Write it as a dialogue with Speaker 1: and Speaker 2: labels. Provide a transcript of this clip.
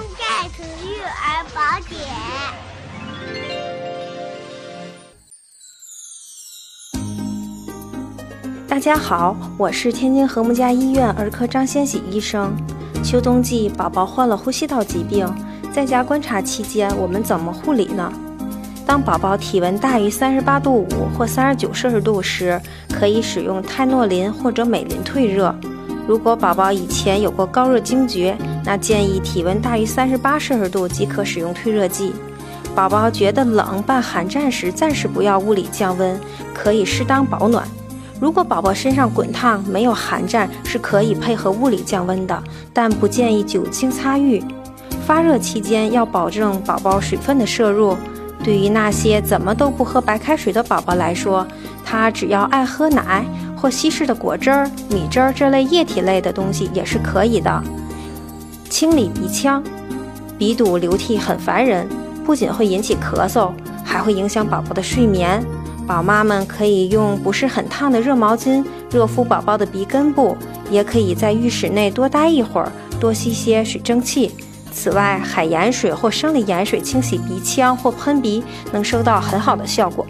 Speaker 1: 爱听育儿宝典。
Speaker 2: 大家好，我是天津和睦家医院儿科张先喜医生。秋冬季宝宝患了呼吸道疾病，在家观察期间，我们怎么护理呢？当宝宝体温大于三十八度五或三十九摄氏度时，可以使用泰诺林或者美林退热。如果宝宝以前有过高热惊厥，那建议体温大于三十八摄氏度即可使用退热剂。宝宝觉得冷伴寒战时，暂时不要物理降温，可以适当保暖。如果宝宝身上滚烫，没有寒战，是可以配合物理降温的，但不建议酒精擦浴。发热期间要保证宝宝水分的摄入。对于那些怎么都不喝白开水的宝宝来说，他只要爱喝奶或稀释的果汁儿、米汁儿这类液体类的东西也是可以的。清理鼻腔，鼻堵流涕很烦人，不仅会引起咳嗽，还会影响宝宝的睡眠。宝妈们可以用不是很烫的热毛巾热敷宝宝的鼻根部，也可以在浴室内多待一会儿，多吸些水蒸气。此外，海盐水或生理盐水清洗鼻腔或喷鼻能收到很好的效果。